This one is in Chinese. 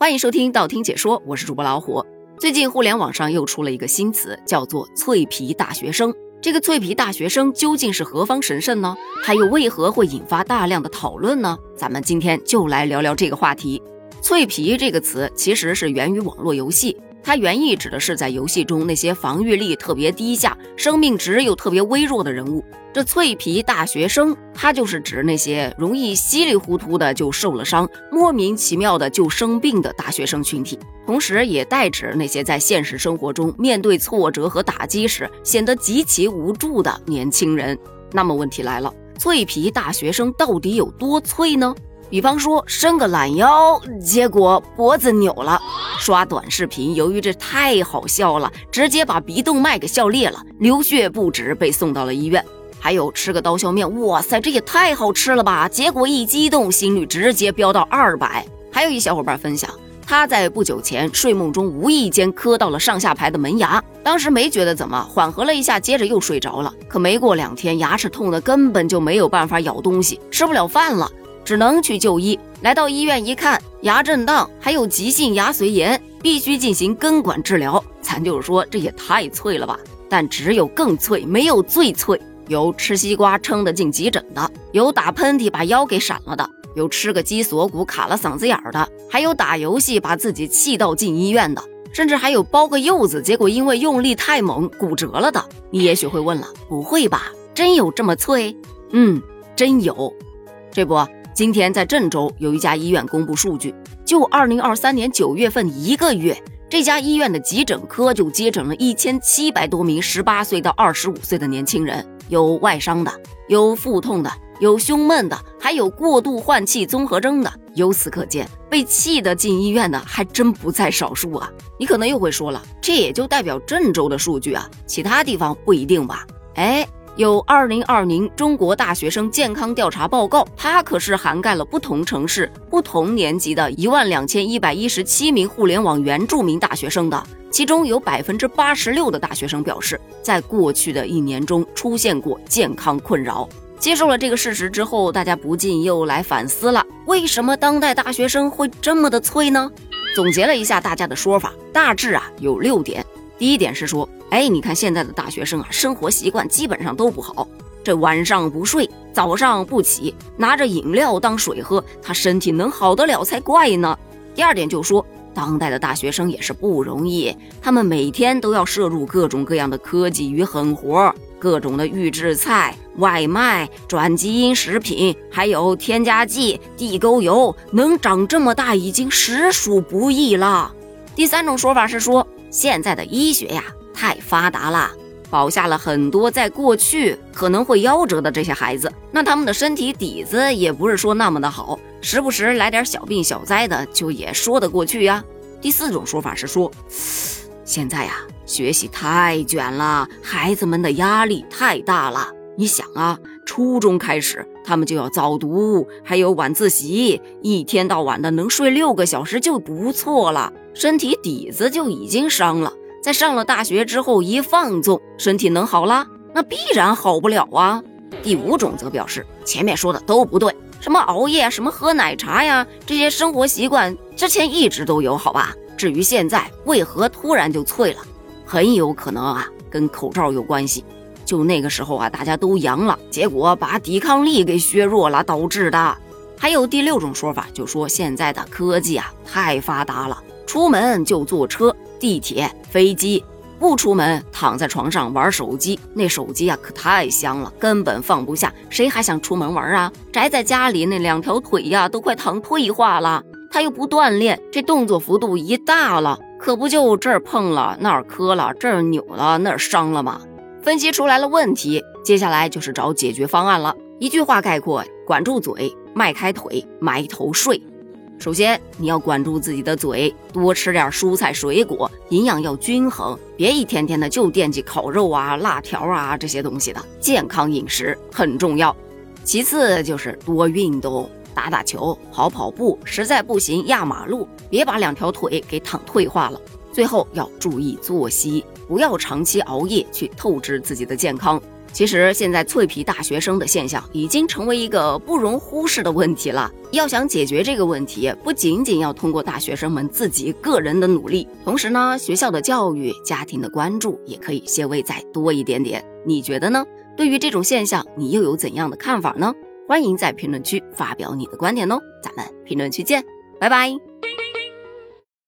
欢迎收听道听解说，我是主播老虎。最近互联网上又出了一个新词，叫做“脆皮大学生”。这个“脆皮大学生”究竟是何方神圣呢？他又为何会引发大量的讨论呢？咱们今天就来聊聊这个话题。“脆皮”这个词其实是源于网络游戏。它原意指的是在游戏中那些防御力特别低下、生命值又特别微弱的人物。这脆皮大学生，它就是指那些容易稀里糊涂的就受了伤、莫名其妙的就生病的大学生群体，同时也代指那些在现实生活中面对挫折和打击时显得极其无助的年轻人。那么问题来了，脆皮大学生到底有多脆呢？比方说伸个懒腰，结果脖子扭了；刷短视频，由于这太好笑了，直接把鼻动脉给笑裂了，流血不止，被送到了医院。还有吃个刀削面，哇塞，这也太好吃了吧！结果一激动，心率直接飙到二百。还有一小伙伴分享，他在不久前睡梦中无意间磕到了上下排的门牙，当时没觉得怎么，缓和了一下，接着又睡着了。可没过两天，牙齿痛的根本就没有办法咬东西，吃不了饭了。只能去就医，来到医院一看，牙震荡，还有急性牙髓炎，必须进行根管治疗。咱就是说，这也太脆了吧！但只有更脆，没有最脆。有吃西瓜撑得进急诊的，有打喷嚏把腰给闪了的，有吃个鸡锁骨卡了嗓子眼儿的，还有打游戏把自己气到进医院的，甚至还有包个柚子，结果因为用力太猛骨折了的。你也许会问了，不会吧？真有这么脆？嗯，真有。这不。今天在郑州有一家医院公布数据，就二零二三年九月份一个月，这家医院的急诊科就接诊了一千七百多名十八岁到二十五岁的年轻人，有外伤的，有腹痛的，有胸闷的，还有过度换气综合征的。由此可见，被气的进医院的还真不在少数啊！你可能又会说了，这也就代表郑州的数据啊，其他地方不一定吧？哎。有二零二零中国大学生健康调查报告，它可是涵盖了不同城市、不同年级的一万两千一百一十七名互联网原住民大学生的，其中有百分之八十六的大学生表示，在过去的一年中出现过健康困扰。接受了这个事实之后，大家不禁又来反思了：为什么当代大学生会这么的脆呢？总结了一下大家的说法，大致啊有六点。第一点是说。哎，你看现在的大学生啊，生活习惯基本上都不好。这晚上不睡，早上不起，拿着饮料当水喝，他身体能好得了才怪呢。第二点就说，当代的大学生也是不容易，他们每天都要摄入各种各样的科技与狠活，各种的预制菜、外卖、转基因食品，还有添加剂、地沟油，能长这么大已经实属不易了。第三种说法是说，现在的医学呀。太发达了，保下了很多在过去可能会夭折的这些孩子。那他们的身体底子也不是说那么的好，时不时来点小病小灾的，就也说得过去呀。第四种说法是说，现在呀，学习太卷了，孩子们的压力太大了。你想啊，初中开始他们就要早读，还有晚自习，一天到晚的能睡六个小时就不错了，身体底子就已经伤了。在上了大学之后一放纵，身体能好啦？那必然好不了啊。第五种则表示前面说的都不对，什么熬夜，什么喝奶茶呀，这些生活习惯之前一直都有，好吧？至于现在为何突然就脆了，很有可能啊跟口罩有关系。就那个时候啊，大家都阳了，结果把抵抗力给削弱了导致的。还有第六种说法，就说现在的科技啊太发达了，出门就坐车。地铁、飞机，不出门，躺在床上玩手机，那手机啊可太香了，根本放不下。谁还想出门玩啊？宅在家里，那两条腿呀都快躺退化了。他又不锻炼，这动作幅度一大了，可不就这儿碰了，那儿磕了，这儿扭了，那儿伤了吗？分析出来了问题，接下来就是找解决方案了。一句话概括：管住嘴，迈开腿，埋头睡。首先，你要管住自己的嘴，多吃点蔬菜水果，营养要均衡，别一天天的就惦记烤肉啊、辣条啊这些东西的。健康饮食很重要。其次就是多运动，打打球、跑跑步，实在不行压马路，别把两条腿给躺退化了。最后要注意作息，不要长期熬夜去透支自己的健康。其实现在脆皮大学生的现象已经成为一个不容忽视的问题了。要想解决这个问题，不仅仅要通过大学生们自己个人的努力，同时呢，学校的教育、家庭的关注也可以些微再多一点点。你觉得呢？对于这种现象，你又有怎样的看法呢？欢迎在评论区发表你的观点哦，咱们评论区见，拜拜。